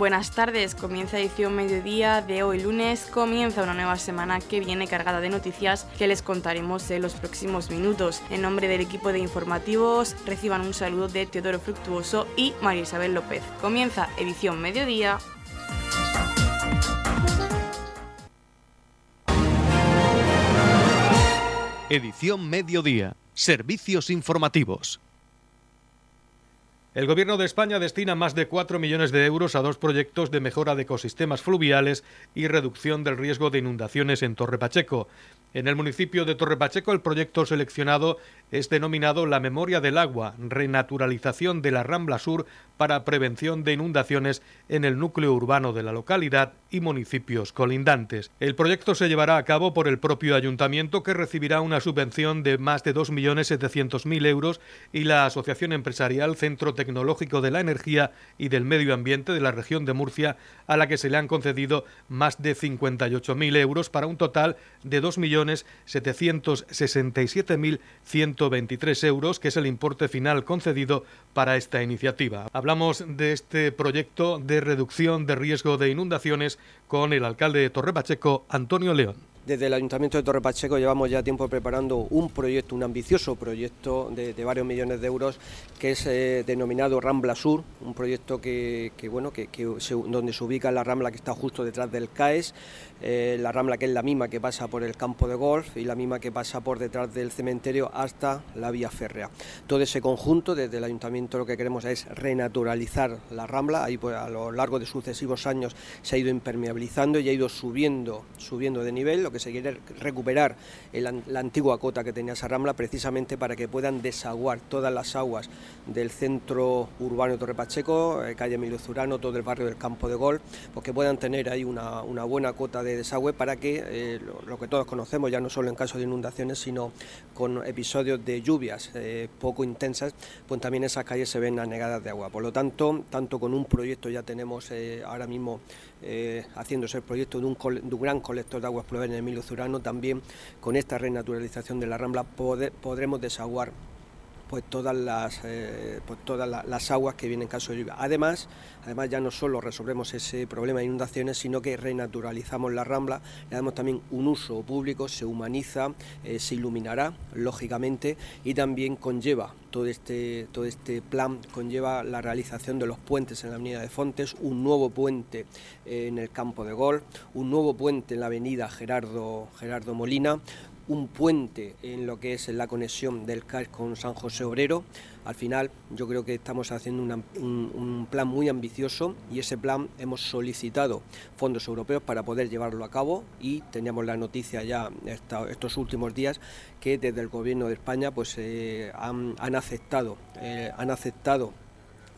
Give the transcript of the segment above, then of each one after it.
Buenas tardes, comienza edición mediodía de hoy lunes, comienza una nueva semana que viene cargada de noticias que les contaremos en los próximos minutos. En nombre del equipo de informativos, reciban un saludo de Teodoro Fructuoso y María Isabel López. Comienza edición mediodía. Edición mediodía, servicios informativos. El Gobierno de España destina más de 4 millones de euros a dos proyectos de mejora de ecosistemas fluviales y reducción del riesgo de inundaciones en Torre Pacheco. En el municipio de Torre Pacheco, el proyecto seleccionado es denominado La Memoria del Agua, renaturalización de la Rambla Sur para prevención de inundaciones en el núcleo urbano de la localidad y municipios colindantes. El proyecto se llevará a cabo por el propio ayuntamiento que recibirá una subvención de más de 2.700.000 euros y la Asociación Empresarial Centro Tecnológico de la Energía y del Medio Ambiente de la región de Murcia, a la que se le han concedido más de 58.000 euros para un total de 2.767.123 euros, que es el importe final concedido para esta iniciativa. Hablamos de este proyecto de reducción de riesgo de inundaciones con el alcalde de Torre Pacheco, Antonio León. Desde el Ayuntamiento de Torre Pacheco llevamos ya tiempo preparando un proyecto, un ambicioso proyecto de, varios millones de euros que es eh, denominado Rambla Sur, un proyecto que, bueno, que, donde se ubica la Rambla que está justo detrás del CAES, eh, la Rambla que es la misma que pasa por el campo de golf y la misma que pasa por detrás del cementerio hasta la vía férrea. Todo ese conjunto, desde el Ayuntamiento lo que queremos es renaturalizar la Rambla, ahí pues, a lo largo de sucesivos años se ha ido impermeabilizando y ha ido subiendo, subiendo de nivel, lo que se quiere recuperar la antigua cota que tenía esa rambla precisamente para que puedan desaguar todas las aguas del centro urbano de Torre Pacheco, eh, calle Emilio Zurano, todo el barrio del Campo de Gol, pues que puedan tener ahí una, buena cota de desagüe para que eh, lo, que todos conocemos, ya no solo en caso de inundaciones, sino con episodios de lluvias eh, poco intensas, pues también esas calles se ven anegadas de agua. Por lo tanto, tanto con un proyecto ya tenemos ahora mismo haciéndose el proyecto de un, gran colector de aguas pluviales en Emilio Zurano, también con esta renaturalización de la Rambla podremos desaguar pues todas las eh, pues todas las aguas que vienen en caso de lluvia. Además, además ya no solo resolvemos ese problema de inundaciones, sino que renaturalizamos la rambla, le damos también un uso público, se humaniza, eh, se iluminará, lógicamente, y también conlleva todo este, todo este plan, conlleva la realización de los puentes en la avenida de Fontes, un nuevo puente en el campo de Gol, un nuevo puente en la avenida Gerardo, Gerardo Molina, un puente en lo que es la conexión del CAES con San José Obrero. Al final yo creo que estamos haciendo un, plan muy ambicioso y ese plan hemos solicitado fondos europeos para poder llevarlo a cabo y teníamos la noticia ya estos últimos días que desde el gobierno de España pues eh, han, aceptado eh, han aceptado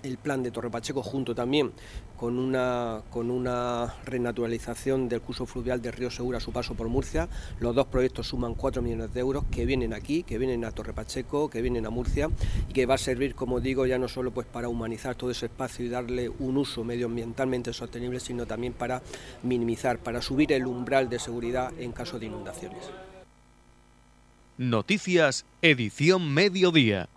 el plan de Torre Pacheco junto también con una, con una renaturalización del curso fluvial de Río Segura a su paso por Murcia. Los dos proyectos suman 4 millones de euros que vienen aquí, que vienen a Torre Pacheco, que vienen a Murcia y que va a servir, como digo, ya no solo pues para humanizar todo ese espacio y darle un uso medioambientalmente sostenible, sino también para minimizar, para subir el umbral de seguridad en caso de inundaciones. Noticias, edición mediodía.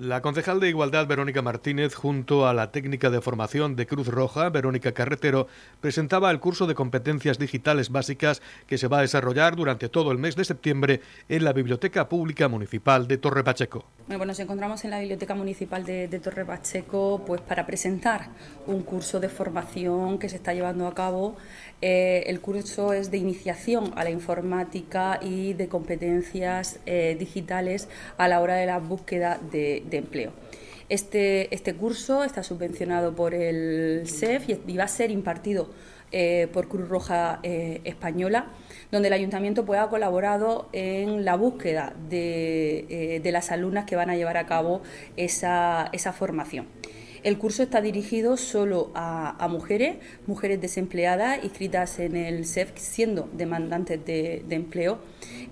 La concejal de Igualdad Verónica Martínez, junto a la técnica de formación de Cruz Roja, Verónica Carretero, presentaba el curso de competencias digitales básicas que se va a desarrollar durante todo el mes de septiembre en la Biblioteca Pública Municipal de Torre Pacheco. Bueno, nos encontramos en la Biblioteca Municipal de, Torre Pacheco pues, para presentar un curso de formación que se está llevando a cabo. Eh, el curso es de iniciación a la informática y de competencias eh, digitales a la hora de la búsqueda de de empleo. Este, este curso está subvencionado por el SEF y, va a ser impartido eh, por Cruz Roja eh, Española, donde el ayuntamiento ha colaborado en la búsqueda de, eh, las alumnas que van a llevar a cabo esa, formación. El curso está dirigido solo a, mujeres, mujeres desempleadas inscritas en el SEF siendo demandantes de empleo.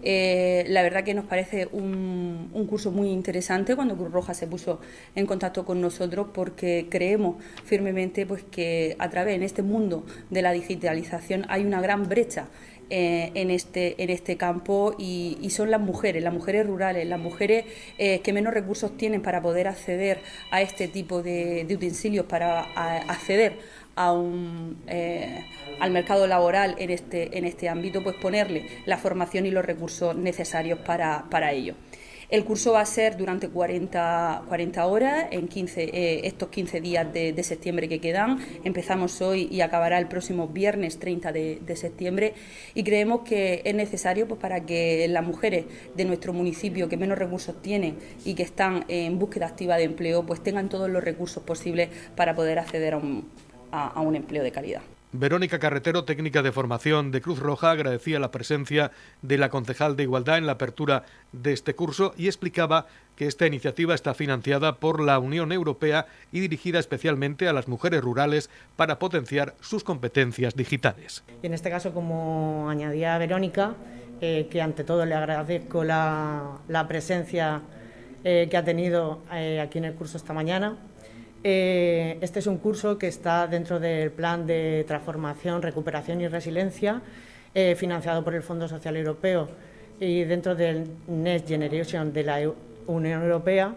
Eh, la verdad que nos parece un, curso muy interesante cuando Cruz Roja se puso en contacto con nosotros porque creemos firmemente pues, que a través en este mundo de la digitalización hay una gran brecha eh, en, este, en este campo y, son las mujeres, las mujeres rurales, las mujeres eh, que menos recursos tienen para poder acceder a este tipo de, utensilios, para acceder a un, eh, al mercado laboral en este, en este ámbito, pues ponerle la formación y los recursos necesarios para, para ello. El curso va a ser durante 40, 40 horas, en 15, eh, estos 15 días de, septiembre que quedan. Empezamos hoy y acabará el próximo viernes 30 de, septiembre. Y creemos que es necesario pues, para que las mujeres de nuestro municipio que menos recursos tienen y que están en búsqueda activa de empleo, pues tengan todos los recursos posibles para poder acceder a un, a un empleo de calidad. Verónica Carretero, técnica de formación de Cruz Roja, agradecía la presencia de la concejal de Igualdad en la apertura de este curso y explicaba que esta iniciativa está financiada por la Unión Europea y dirigida especialmente a las mujeres rurales para potenciar sus competencias digitales. En este caso, como añadía Verónica, eh, que ante todo le agradezco la, presencia eh, que ha tenido eh, aquí en el curso esta mañana, eh, este es un curso que está dentro del Plan de Transformación, Recuperación y Resiliencia, eh, financiado por el Fondo Social Europeo y dentro del Next Generation de la Unión Europea.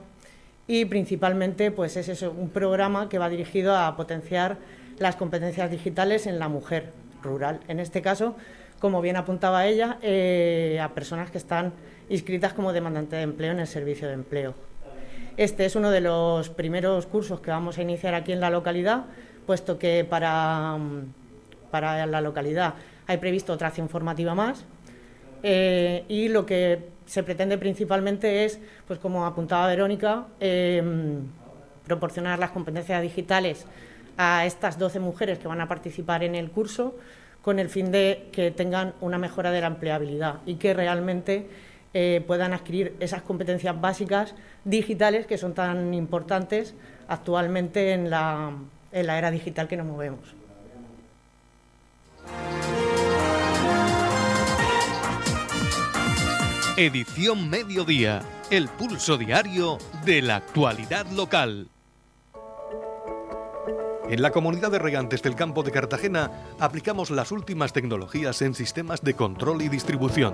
Y principalmente pues es un programa que va dirigido a potenciar las competencias digitales en la mujer rural. En este caso, como bien apuntaba ella, eh, a personas que están inscritas como demandantes de empleo en el servicio de empleo. Este es uno de los primeros cursos que vamos a iniciar aquí en la localidad, puesto que para, para la localidad hay previsto otra acción formativa más. Eh, y lo que se pretende principalmente es, pues como apuntaba Verónica, em, proporcionar las competencias digitales a estas 12 mujeres que van a participar en el curso con el fin de que tengan una mejora de la empleabilidad y que realmente eh, puedan adquirir esas competencias básicas digitales que son tan importantes actualmente en la, en la era digital que nos movemos. Edición Mediodía, el pulso diario de la actualidad local. En la comunidad de regantes del campo de Cartagena aplicamos las últimas tecnologías en sistemas de control y distribución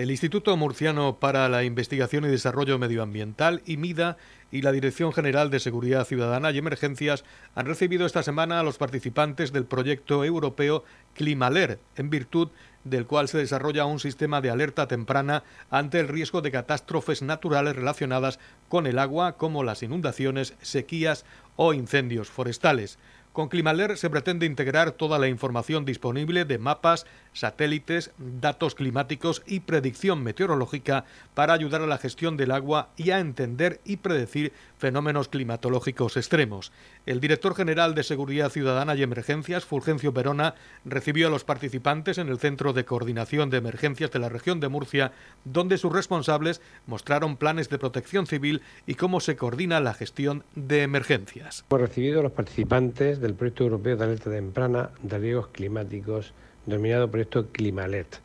El Instituto Murciano para la Investigación y Desarrollo Medioambiental, IMIDA, y la Dirección General de Seguridad Ciudadana y Emergencias han recibido esta semana a los participantes del proyecto europeo Climaler, en virtud del cual se desarrolla un sistema de alerta temprana ante el riesgo de catástrofes naturales relacionadas con el agua, como las inundaciones, sequías o incendios forestales. Con Climaler se pretende integrar toda la información disponible de mapas, satélites, datos climáticos y predicción meteorológica para ayudar a la gestión del agua y a entender y predecir fenómenos climatológicos extremos. El director general de Seguridad Ciudadana y Emergencias, Fulgencio Perona, recibió a los participantes en el Centro de Coordinación de Emergencias de la región de Murcia, donde sus responsables mostraron planes de protección civil y cómo se coordina la gestión de emergencias. Hemos recibido a los participantes del proyecto europeo de alerta temprana de riesgos climáticos denominado proyecto Climalet,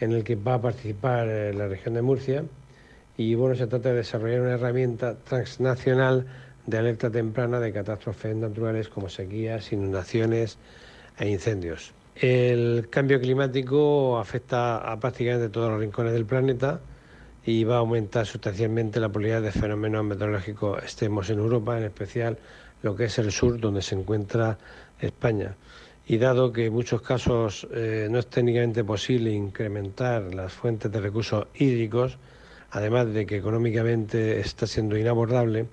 en el que va a participar eh, la región de Murcia y bueno, se trata de desarrollar una herramienta transnacional de alerta temprana de catástrofes naturales como sequías, inundaciones e incendios. El cambio climático afecta a prácticamente todos los rincones del planeta y va a aumentar sustancialmente la probabilidad de fenómenos meteorológicos extremos en Europa, en especial lo que es el sur, donde se encuentra España. Y dado que en muchos casos eh, no es técnicamente posible incrementar las fuentes de recursos hídricos, además de que económicamente está siendo inabordable,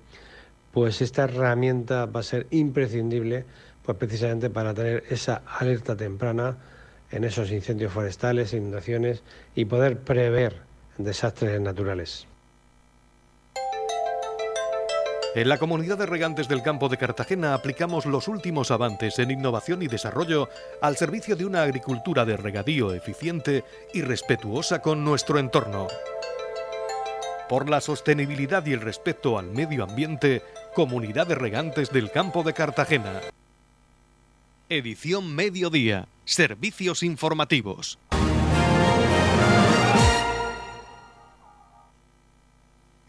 pues esta herramienta va a ser imprescindible pues precisamente para tener esa alerta temprana en esos incendios forestales, inundaciones y poder prever desastres naturales. En la comunidad de regantes del campo de Cartagena aplicamos los últimos avances en innovación y desarrollo al servicio de una agricultura de regadío eficiente y respetuosa con nuestro entorno. Por la sostenibilidad y el respeto al medio ambiente, Comunidad de Regantes del Campo de Cartagena. Edición Mediodía. Servicios informativos.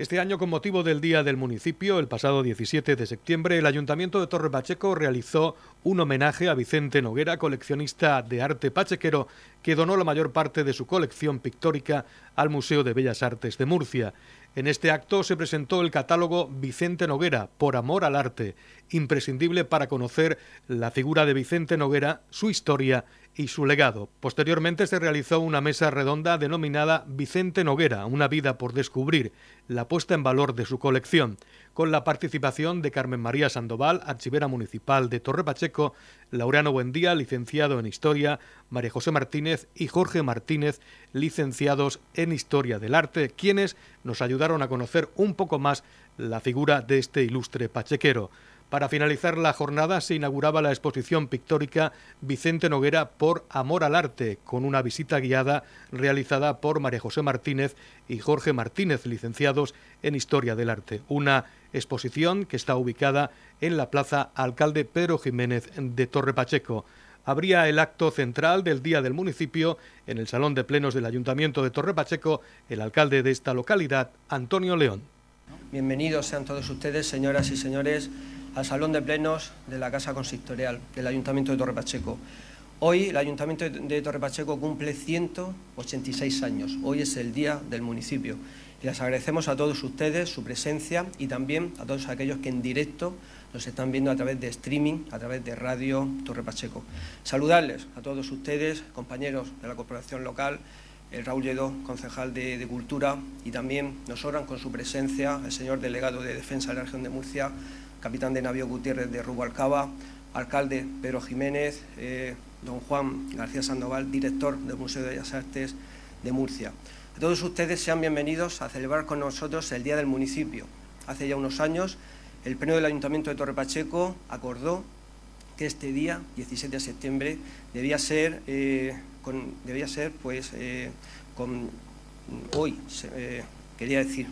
Este año, con motivo del Día del Municipio, el pasado 17 de septiembre, el Ayuntamiento de Torre Pacheco realizó un homenaje a Vicente Noguera, coleccionista de arte pachequero, que donó la mayor parte de su colección pictórica al Museo de Bellas Artes de Murcia. En este acto se presentó el catálogo Vicente Noguera, Por Amor al Arte, imprescindible para conocer la figura de Vicente Noguera, su historia y su legado. Posteriormente se realizó una mesa redonda denominada Vicente Noguera, una vida por descubrir, la puesta en valor de su colección, con la participación de Carmen María Sandoval, archivera municipal de Torre Pacheco, Laureano Buendía, licenciado en Historia, María José Martínez y Jorge Martínez, licenciados en Historia del Arte, quienes nos ayudaron a conocer un poco más la figura de este ilustre pachequero. Para finalizar la jornada se inauguraba la exposición pictórica Vicente Noguera por Amor al Arte, con una visita guiada realizada por María José Martínez y Jorge Martínez, licenciados en Historia del Arte. Una exposición que está ubicada en la Plaza Alcalde Pedro Jiménez de Torre Pacheco. Habría el acto central del Día del Municipio en el Salón de Plenos del Ayuntamiento de Torre Pacheco, el alcalde de esta localidad, Antonio León. Bienvenidos sean todos ustedes, señoras y señores al Salón de Plenos de la Casa Consistorial del Ayuntamiento de Torre Pacheco. Hoy el Ayuntamiento de Torre Pacheco cumple 186 años. Hoy es el día del municipio. Y les agradecemos a todos ustedes su presencia y también a todos aquellos que en directo nos están viendo a través de streaming, a través de Radio Torre Pacheco. Saludarles a todos ustedes, compañeros de la corporación local, el Raúl Lledó, concejal de, Cultura, y también nos honran con su presencia el señor delegado de Defensa de la Región de Murcia, capitán de navío Gutiérrez de Rubalcaba, alcalde Pedro Jiménez, eh, don Juan García Sandoval, director del Museo de Bellas Artes de Murcia. A todos ustedes sean bienvenidos a celebrar con nosotros el Día del Municipio. Hace ya unos años, el Pleno del Ayuntamiento de Torre Pacheco acordó que este día, 17 de septiembre, debía ser, eh, debía ser pues, eh, con hoy, quería decir,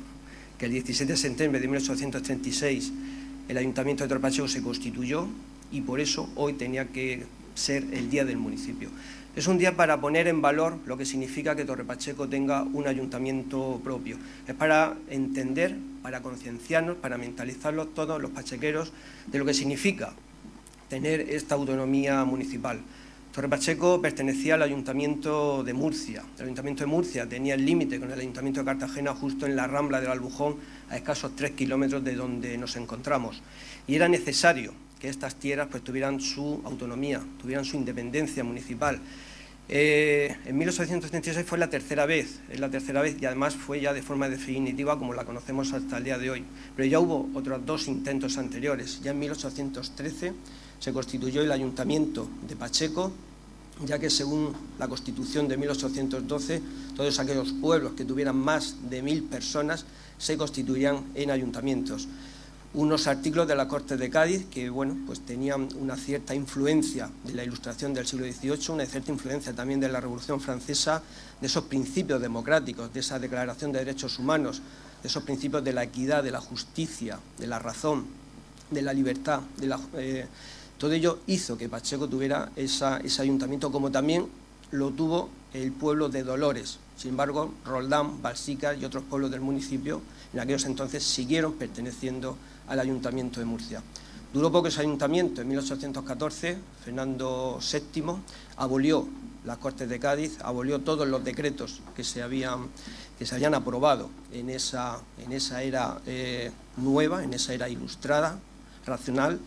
que el 17 de septiembre de 1836 el Ayuntamiento de Torpacheco se constituyó y por eso hoy tenía que ser el día del municipio. Es un día para poner en valor lo que significa que Torre Pacheco tenga un ayuntamiento propio. Es para entender, para concienciarnos, para mentalizarlos todos los pachequeros de lo que significa tener esta autonomía municipal. Torre Pacheco pertenecía al Ayuntamiento de Murcia. El Ayuntamiento de Murcia tenía el límite con el Ayuntamiento de Cartagena justo en la rambla del Albujón, a escasos tres kilómetros de donde nos encontramos. Y era necesario que estas tierras pues, tuvieran su autonomía, tuvieran su independencia municipal. Eh, en 1836 fue la tercera vez, es la tercera vez y además fue ya de forma definitiva como la conocemos hasta el día de hoy. Pero ya hubo otros dos intentos anteriores. Ya en 1813 se constituyó el Ayuntamiento de Pacheco, ya que según la Constitución de 1812, todos aquellos pueblos que tuvieran más de mil personas se constituían en ayuntamientos. Unos artículos de la Corte de Cádiz que bueno, pues tenían una cierta influencia de la Ilustración del siglo XVIII, una cierta influencia también de la Revolución Francesa, de esos principios democráticos, de esa Declaración de Derechos Humanos, de esos principios de la equidad, de la justicia, de la razón, de la libertad, de la, eh, todo ello hizo que Pacheco tuviera ese ayuntamiento, como también lo tuvo el pueblo de Dolores. Sin embargo, Roldán, Balsica y otros pueblos del municipio en aquellos entonces siguieron perteneciendo al ayuntamiento de Murcia. Duró poco ese ayuntamiento. En 1814, Fernando VII abolió las Cortes de Cádiz, abolió todos los decretos que se habían, que se habían aprobado en esa, en esa era eh, nueva, en esa era ilustrada, racional,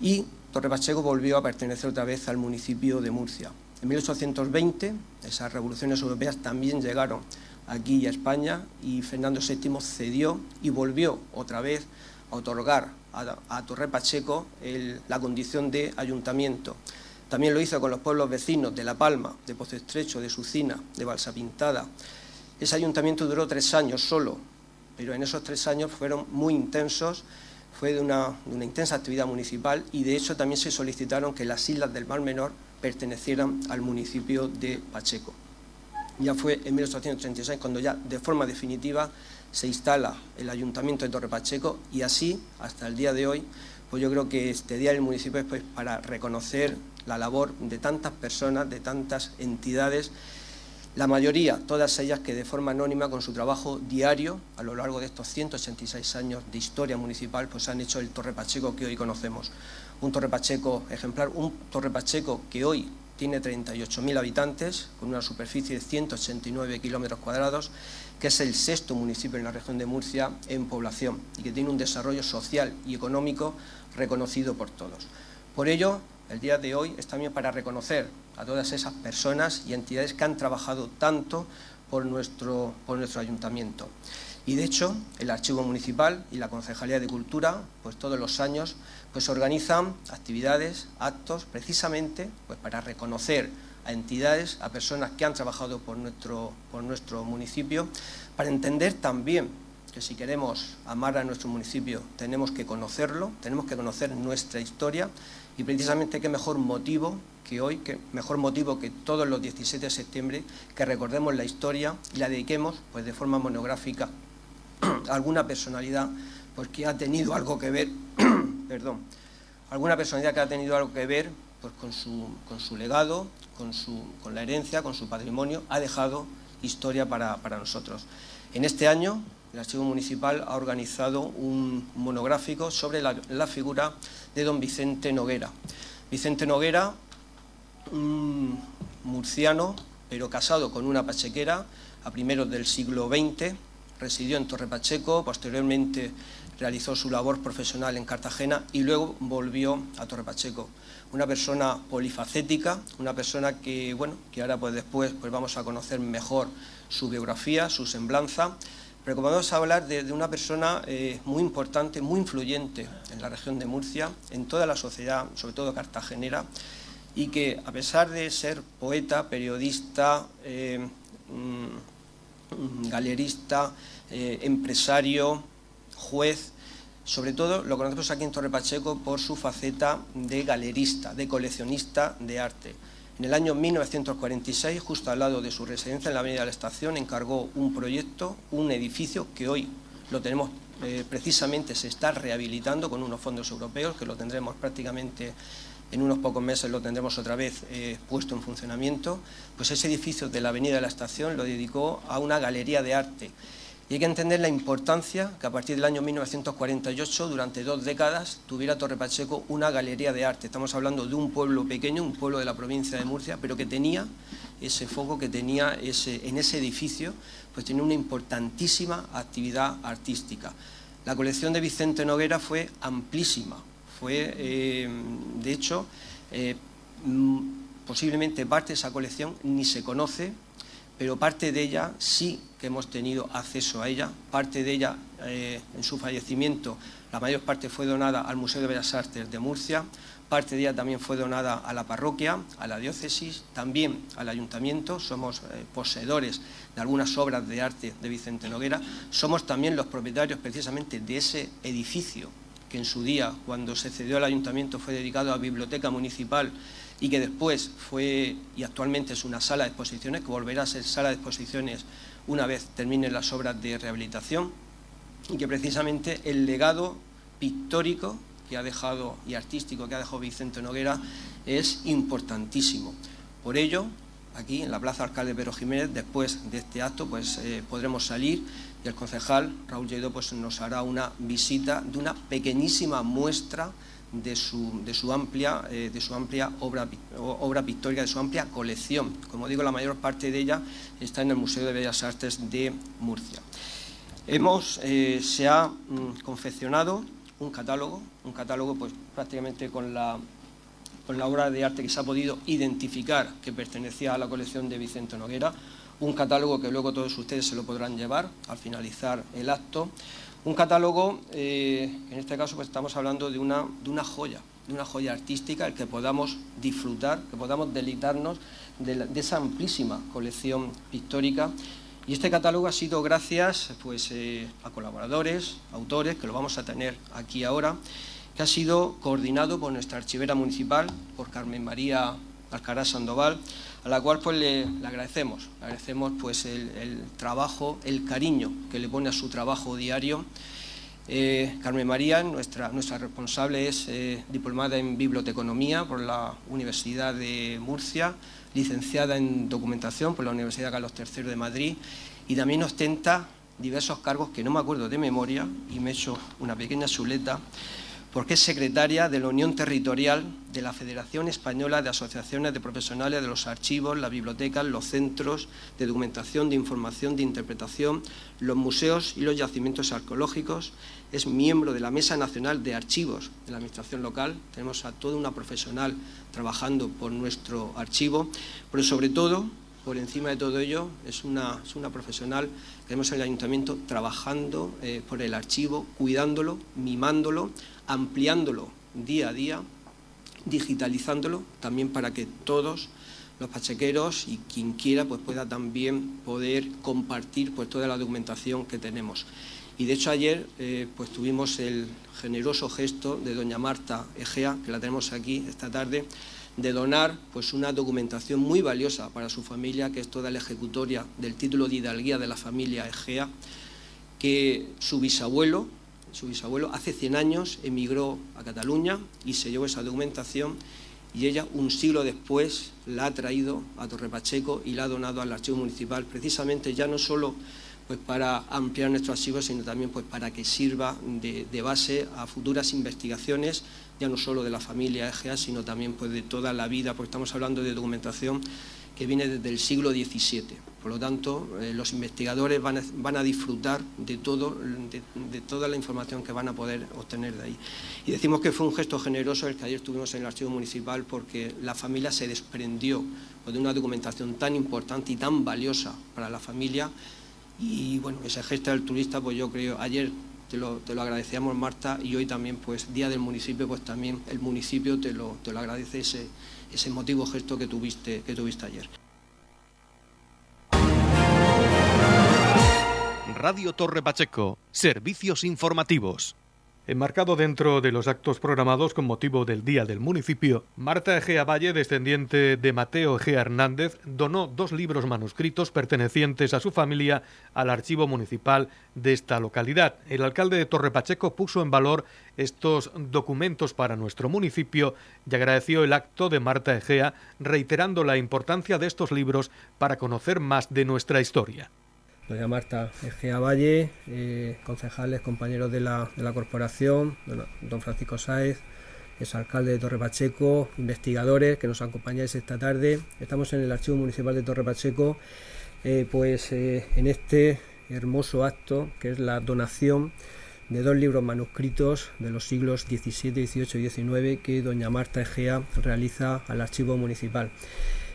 y Torre Pacheco volvió a pertenecer otra vez al municipio de Murcia. En 1820 esas revoluciones europeas también llegaron aquí a España y Fernando VII cedió y volvió otra vez a otorgar a, Torre Pacheco la condición de ayuntamiento. También lo hizo con los pueblos vecinos de La Palma, de Pozo Estrecho, de Sucina, de Balsa Pintada. Ese ayuntamiento duró tres años solo, pero en esos tres años fueron muy intensos fue de una, intensa actividad municipal y de hecho también se solicitaron que las islas del Mar Menor pertenecieran al municipio de Pacheco. Ya fue en 1836 cuando ya de forma definitiva se instala el Ayuntamiento de Torre Pacheco y así, hasta el día de hoy, pues yo creo que este día del municipio es pues, para reconocer la labor de tantas personas, de tantas entidades, la mayoría, todas ellas que de forma anónima, con su trabajo diario, a lo largo de estos 186 años de historia municipal, pues han hecho el Torre Pacheco que hoy conocemos. Un Torre Pacheco ejemplar, un Torre Pacheco que hoy tiene 38.000 habitantes, con una superficie de 189 kilómetros cuadrados, que es el sexto municipio en la región de Murcia en población y que tiene un desarrollo social y económico reconocido por todos. Por ello, el día de hoy es también para reconocer a todas esas personas y entidades que han trabajado tanto por nuestro, por nuestro ayuntamiento. Y de hecho, el Archivo Municipal y la Concejalía de Cultura, pues todos los años, pues organizan actividades, actos, precisamente pues para reconocer a entidades, a personas que han trabajado por nuestro, por nuestro municipio, para entender también que si queremos amar a nuestro municipio tenemos que conocerlo, tenemos que conocer nuestra historia y precisamente qué mejor motivo que hoy, qué mejor motivo que todos los 17 de septiembre, que recordemos la historia y la dediquemos pues, de forma monográfica a alguna personalidad pues, que ha tenido algo que ver, perdón, alguna personalidad que ha tenido algo que ver pues, con, su, con su legado, con, su, con la herencia, con su patrimonio, ha dejado historia para, para nosotros. En este año, el Archivo Municipal ha organizado un monográfico sobre la, figura de don Vicente Noguera. Vicente Noguera, un murciano, pero casado con una pachequera a primeros del siglo XX, residió en Torre Pacheco, posteriormente realizó su labor profesional en Cartagena y luego volvió a Torre Pacheco. Una persona polifacética, una persona que, bueno, que ahora pues después pues vamos a conocer mejor su biografía, su semblanza, pero como a hablar de, una persona eh, muy importante, muy influyente en la región de Murcia, en toda la sociedad, sobre todo cartagenera, y que a pesar de ser poeta, periodista, eh, mm, galerista, eh, empresario, juez, sobre todo lo conocemos aquí en Torre Pacheco por su faceta de galerista, de coleccionista de arte. En el año 1946, justo al lado de su residencia en la Avenida de la Estación, encargó un proyecto, un edificio que hoy lo tenemos eh, precisamente, se está rehabilitando con unos fondos europeos, que lo tendremos prácticamente en unos pocos meses, lo tendremos otra vez eh, puesto en funcionamiento. Pues ese edificio de la Avenida de la Estación lo dedicó a una galería de arte y hay que entender la importancia que a partir del año 1948, durante dos décadas, tuviera Torre Pacheco una galería de arte. Estamos hablando de un pueblo pequeño, un pueblo de la provincia de Murcia, pero que tenía ese foco, que tenía ese, en ese edificio, pues tenía una importantísima actividad artística. La colección de Vicente Noguera fue amplísima, fue, eh, de hecho, eh, mm, posiblemente parte de esa colección ni se conoce pero parte de ella sí que hemos tenido acceso a ella, parte de ella eh, en su fallecimiento, la mayor parte fue donada al Museo de Bellas Artes de Murcia, parte de ella también fue donada a la parroquia, a la diócesis, también al ayuntamiento, somos eh, poseedores de algunas obras de arte de Vicente Noguera, somos también los propietarios precisamente de ese edificio que en su día, cuando se cedió al ayuntamiento, fue dedicado a biblioteca municipal y que después fue y actualmente es una sala de exposiciones, que volverá a ser sala de exposiciones una vez terminen las obras de rehabilitación y que precisamente el legado pictórico que ha dejado y artístico que ha dejado Vicente Noguera es importantísimo. Por ello, aquí en la Plaza Alcalde Pedro Jiménez, después de este acto, pues eh, podremos salir y el concejal Raúl Lledo pues, nos hará una visita de una pequeñísima muestra de su, de su amplia, eh, de su amplia obra, obra pictórica, de su amplia colección. Como digo, la mayor parte de ella está en el Museo de Bellas Artes de Murcia. Hemos, eh, se ha mm, confeccionado un catálogo, un catálogo pues, prácticamente con la, con la obra de arte que se ha podido identificar que pertenecía a la colección de Vicente Noguera, un catálogo que luego todos ustedes se lo podrán llevar al finalizar el acto, un catálogo, eh, en este caso pues estamos hablando de una, de una joya, de una joya artística, el que podamos disfrutar, que podamos deleitarnos de, esa amplísima colección pictórica. Y este catálogo ha sido gracias pues, eh, a colaboradores, autores, que lo vamos a tener aquí ahora, que ha sido coordinado por nuestra archivera municipal, por Carmen María Alcaraz Sandoval, a la cual pues le, agradecemos, agradecemos pues el, trabajo, el cariño que le pone a su trabajo diario. Eh, Carmen María, nuestra, nuestra responsable, es eh, diplomada en biblioteconomía por la Universidad de Murcia, licenciada en documentación por la Universidad Carlos III de Madrid y también ostenta diversos cargos que no me acuerdo de memoria y me he hecho una pequeña chuleta porque es secretaria de la Unión Territorial de la Federación Española de Asociaciones de Profesionales de los Archivos, las bibliotecas, los centros de documentación, de información, de interpretación, los museos y los yacimientos arqueológicos. Es miembro de la Mesa Nacional de Archivos de la Administración Local. Tenemos a toda una profesional trabajando por nuestro archivo, pero sobre todo por encima de todo ello, es una, una profesional tenemos en el ayuntamiento trabajando eh, por el archivo, cuidándolo, mimándolo, ampliándolo día a día, digitalizándolo también para que todos los pachequeros y quien quiera pues pueda también poder compartir pues toda la documentación que tenemos. Y de hecho ayer eh, pues tuvimos el generoso gesto de doña Marta Egea, que la tenemos aquí esta tarde, de donar pues una documentación muy valiosa para su familia, que es toda la ejecutoria del título de hidalguía de la familia Egea, que su bisabuelo, su bisabuelo hace 100 años emigró a Cataluña y se llevó esa documentación y ella un siglo después la ha traído a Torre Pacheco y la ha donado al archivo municipal, precisamente ya no solo pues para ampliar nuestro archivo, sino también pues para que sirva de, de, base a futuras investigaciones, ya no solo de la familia Egea, sino también pues de toda la vida, porque estamos hablando de documentación que viene desde el siglo XVII. Por lo tanto, eh, los investigadores van a, disfrutar de, todo, de, toda la información que van a poder obtener de ahí. Y decimos que fue un gesto generoso el que ayer tuvimos en el archivo municipal porque la familia se desprendió de una documentación tan importante y tan valiosa para la familia. Y bueno, ese gesto del turista, pues yo creo, ayer te lo, te lo, agradecíamos Marta y hoy también, pues Día del Municipio, pues también el municipio te lo, te lo agradece ese, ese emotivo gesto que tuviste, que tuviste ayer. Radio Torre Pacheco, servicios informativos. Enmarcado dentro de los actos programados con motivo del Día del Municipio, Marta Egea Valle, descendiente de Mateo Egea Hernández, donó dos libros manuscritos pertenecientes a su familia al archivo municipal de esta localidad. El alcalde de Torre Pacheco puso en valor estos documentos para nuestro municipio y agradeció el acto de Marta Egea, reiterando la importancia de estos libros para conocer más de nuestra historia doña Marta Egea Valle, eh, concejales, compañeros de la, corporación, don Francisco Sáez, es alcalde de Torre Pacheco, investigadores que nos acompañáis esta tarde. Estamos en el Archivo Municipal de Torre Pacheco, eh, pues eh, en este hermoso acto que es la donación de dos libros manuscritos de los siglos XVII, XVIII y XIX que doña Marta Egea realiza al Archivo Municipal.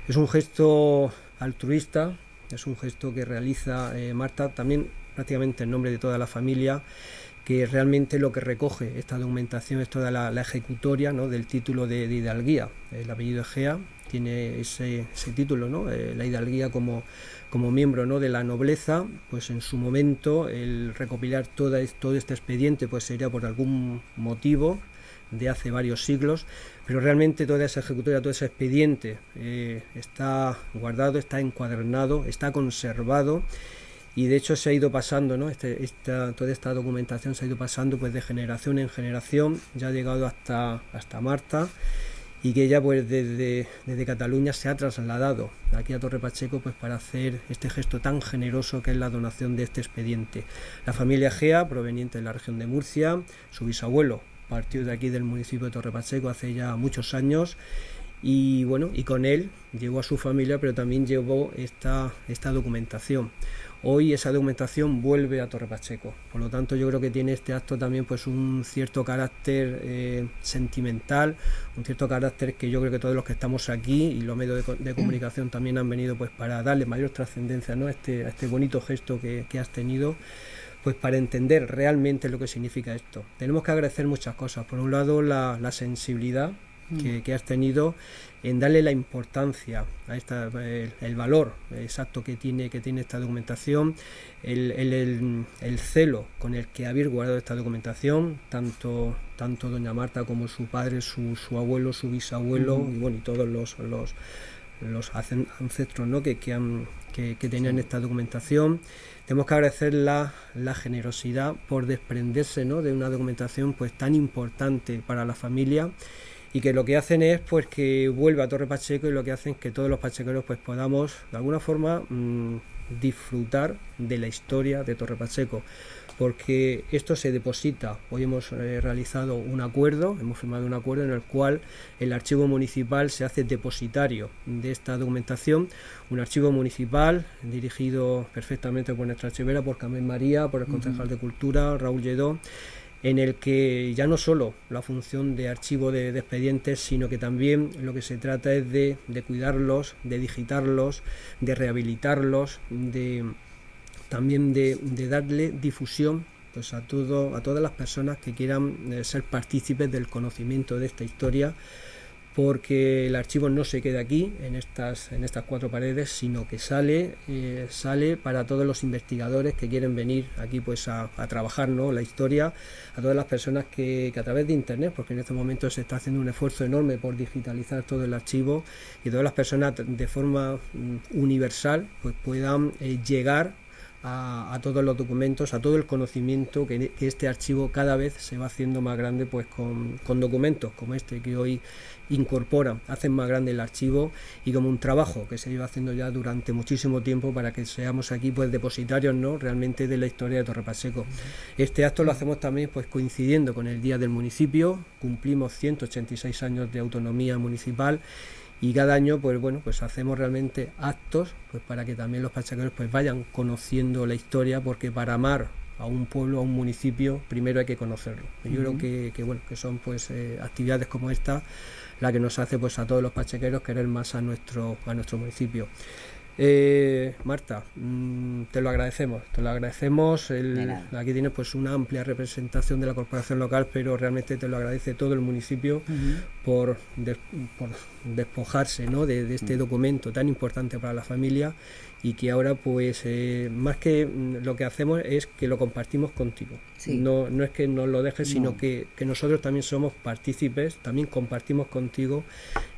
Es un gesto altruista es un gesto que realiza eh, Marta también prácticamente en nombre de toda la familia que realmente lo que recoge esta documentación es toda la, ejecutoria ¿no? del título de, hidalguía. El apellido Egea tiene ese, título, ¿no? Eh, la hidalguía como, miembro de la nobleza, pues en su momento el recopilar todo este expediente pues sería por algún motivo de hace varios siglos, pero realmente toda esa ejecutoria, todo ese expediente eh, está guardado, está encuadernado, está conservado y de hecho se ha ido pasando, ¿no? Este, toda esta documentación se ha ido pasando pues de generación en generación, ya ha llegado hasta, hasta Marta y que ella pues desde, desde Cataluña se ha trasladado aquí a Torre Pacheco pues para hacer este gesto tan generoso que es la donación de este expediente. La familia Gea, proveniente de la región de Murcia, su bisabuelo partió de aquí del municipio de Torre Pacheco hace ya muchos años y bueno, y con él llegó a su familia, pero también llevó esta, esta documentación. Hoy esa documentación vuelve a Torre Pacheco, por lo tanto yo creo que tiene este acto también pues un cierto carácter eh, sentimental, un cierto carácter que yo creo que todos los que estamos aquí y los medios de, comunicación también han venido pues para darle mayor trascendencia ¿no? a, este, este bonito gesto que, que has tenido pues para entender realmente lo que significa esto. Tenemos que agradecer muchas cosas. Por un lado, la, sensibilidad mm. que, has tenido en darle la importancia a esta, el, valor exacto que tiene, que tiene esta documentación, el, celo con el que habéis guardado esta documentación, tanto, tanto doña Marta como su padre, su, abuelo, su bisabuelo y bueno, y todos los, los los ancestros ¿no? que, que, han, que, tenían esta documentación. Tenemos que agradecer la, la generosidad por desprenderse ¿no? de una documentación pues tan importante para la familia y que lo que hacen es pues que vuelva a Torre Pacheco y lo que hacen es que todos los pachequeros pues podamos de alguna forma mm, disfrutar de la historia de Torre Pacheco porque esto se deposita. Hoy hemos eh, realizado un acuerdo, hemos firmado un acuerdo en el cual el archivo municipal se hace depositario de esta documentación, un archivo municipal dirigido perfectamente por nuestra archivera, por Carmen María, por el concejal de Cultura, Raúl Lledó en el que ya no solo la función de archivo de, expedientes, sino que también lo que se trata es de, cuidarlos, de digitarlos, de rehabilitarlos, de también de, darle difusión pues a todo, a todas las personas que quieran eh, ser partícipes del conocimiento de esta historia porque el archivo no se queda aquí en estas, en estas cuatro paredes, sino que sale, eh, sale para todos los investigadores que quieren venir aquí pues a, trabajar ¿no? la historia, a todas las personas que, a través de internet, porque en este momento se está haciendo un esfuerzo enorme por digitalizar todo el archivo y todas las personas de forma mm, universal pues puedan eh, llegar a, todos los documentos, a todo el conocimiento que, este archivo cada vez se va haciendo más grande pues con, con documentos como este que hoy incorporan, hacen más grande el archivo y como un trabajo que se lleva haciendo ya durante muchísimo tiempo para que seamos aquí pues depositarios no realmente de la historia de Torre Pacheco. Este acto lo hacemos también pues coincidiendo con el Día del Municipio, cumplimos 186 años de autonomía municipal y cada año pues bueno pues hacemos realmente actos pues para que también los pachaqueros pues vayan conociendo la historia porque para amar a un pueblo, a un municipio, primero hay que conocerlo. Yo creo que, que, bueno, que son pues eh, actividades como esta la que nos hace pues a todos los pachequeros querer más a nuestro, a nuestro municipio. Eh, Marta, mm, te lo agradecemos, te lo agradecemos. aquí tienes pues una amplia representación de la corporación local, pero realmente te lo agradece todo el municipio por, despojarse ¿no? de, este documento tan importante para la familia y que ahora pues eh, más que mm, lo que hacemos es que lo compartimos contigo. No, no es que nos lo dejes, sino que, que, nosotros también somos partícipes, también compartimos contigo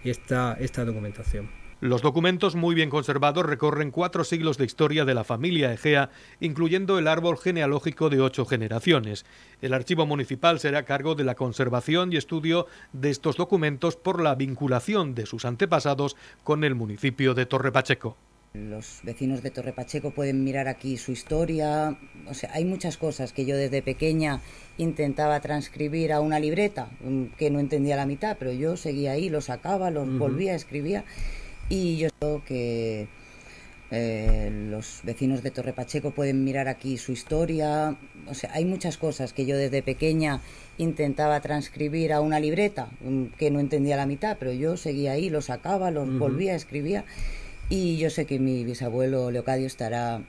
esta, esta documentación. Los documentos muy bien conservados recorren cuatro siglos de historia de la familia Egea, incluyendo el árbol genealógico de ocho generaciones. El archivo municipal será a cargo de la conservación y estudio de estos documentos por la vinculación de sus antepasados con el municipio de Torre Pacheco. Los vecinos de Torre Pacheco pueden mirar aquí su historia. O sea, hay muchas cosas que yo desde pequeña intentaba transcribir a una libreta, mm, que no entendía la mitad, pero yo seguía ahí, lo sacaba, los volvía, escribía. Y yo creo que eh, los vecinos de Torre Pacheco pueden mirar aquí su historia. O sea, hay muchas cosas que yo desde pequeña intentaba transcribir a una libreta, mm, que no entendía la mitad, pero yo seguía ahí, lo sacaba, los volvía, escribía. Y yo sé que mi bisabuelo Leocadio estará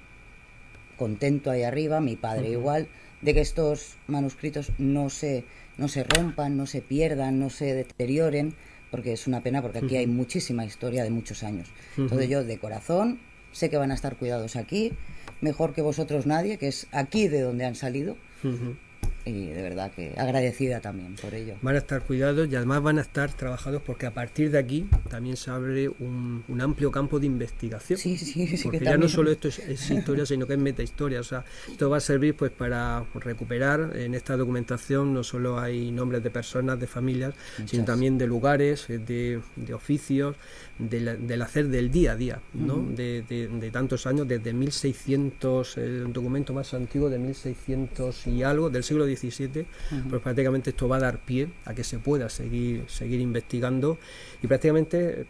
contento ahí arriba, mi padre igual, de que estos manuscritos no se, no se rompan, no se pierdan, no se deterioren porque es una pena porque aquí hay muchísima historia de muchos años. Entonces yo de corazón sé que van a estar cuidados aquí, mejor que vosotros nadie, que es aquí de donde han salido y de verdad que agradecida también por ello. Van a estar cuidados y además van a estar trabajados porque a partir de aquí también se abre un, amplio campo de investigación. Sí, sí, sí. Porque ya no solo esto es, historia, sino que es metahistoria. O sea, esto va a servir pues para recuperar en esta documentación no solo hay nombres de personas, de familias, sino también de lugares, de, de oficios, del, hacer del día a día, ¿no? de, de, tantos años, desde 1600, el documento más antiguo de 1600 y algo, del siglo Pues prácticamente esto va a dar pie a que se pueda seguir, seguir investigando y prácticamente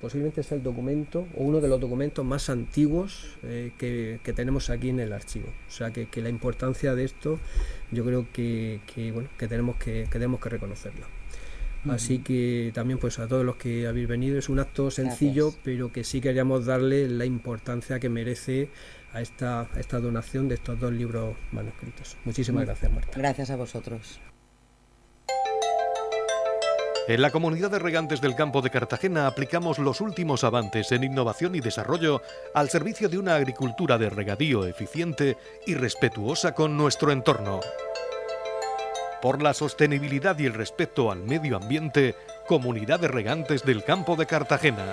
posiblemente es el documento o uno de los documentos más antiguos eh, que, tenemos aquí en el archivo. O sea que, la importancia de esto yo creo que, bueno, que tenemos que, que tenemos que reconocerla. Así que también pues a todos los que habéis venido es un acto sencillo, pero que sí queríamos darle la importancia que merece a esta, esta donación de estos dos libros manuscritos. Muchísimas gracias, Marta. Gracias a vosotros. En la comunidad de regantes del campo de Cartagena aplicamos los últimos avances en innovación y desarrollo al servicio de una agricultura de regadío eficiente y respetuosa con nuestro entorno. Por la sostenibilidad y el respeto al medio ambiente, Comunidad de Regantes del Campo de Cartagena.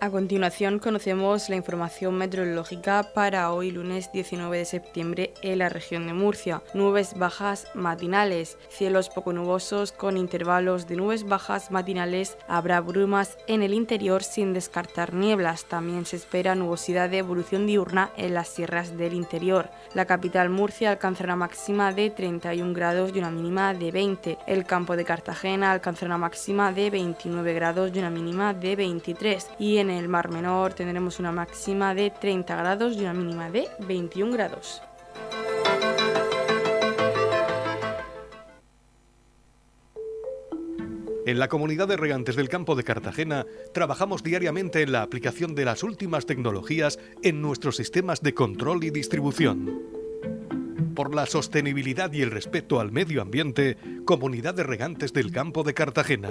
A continuación conocemos la información meteorológica para hoy lunes 19 de septiembre en la región de Murcia. Nubes bajas matinales, cielos poco nubosos con intervalos de nubes bajas matinales. Habrá brumas en el interior sin descartar nieblas. También se espera nubosidad de evolución diurna en las sierras del interior. La capital Murcia alcanzará una máxima de 31 grados y una mínima de 20. El campo de Cartagena alcanzará una máxima de 29 grados y una mínima de 23. Y en el Mar Menor tendremos una máxima de 30 grados y una mínima de 21 grados. En la comunidad de regantes del campo de Cartagena trabajamos diariamente en la aplicación de las últimas tecnologías en nuestros sistemas de control y distribución. Por la sostenibilidad y el respeto al medio ambiente, Comunidad de Regantes del Campo de Cartagena.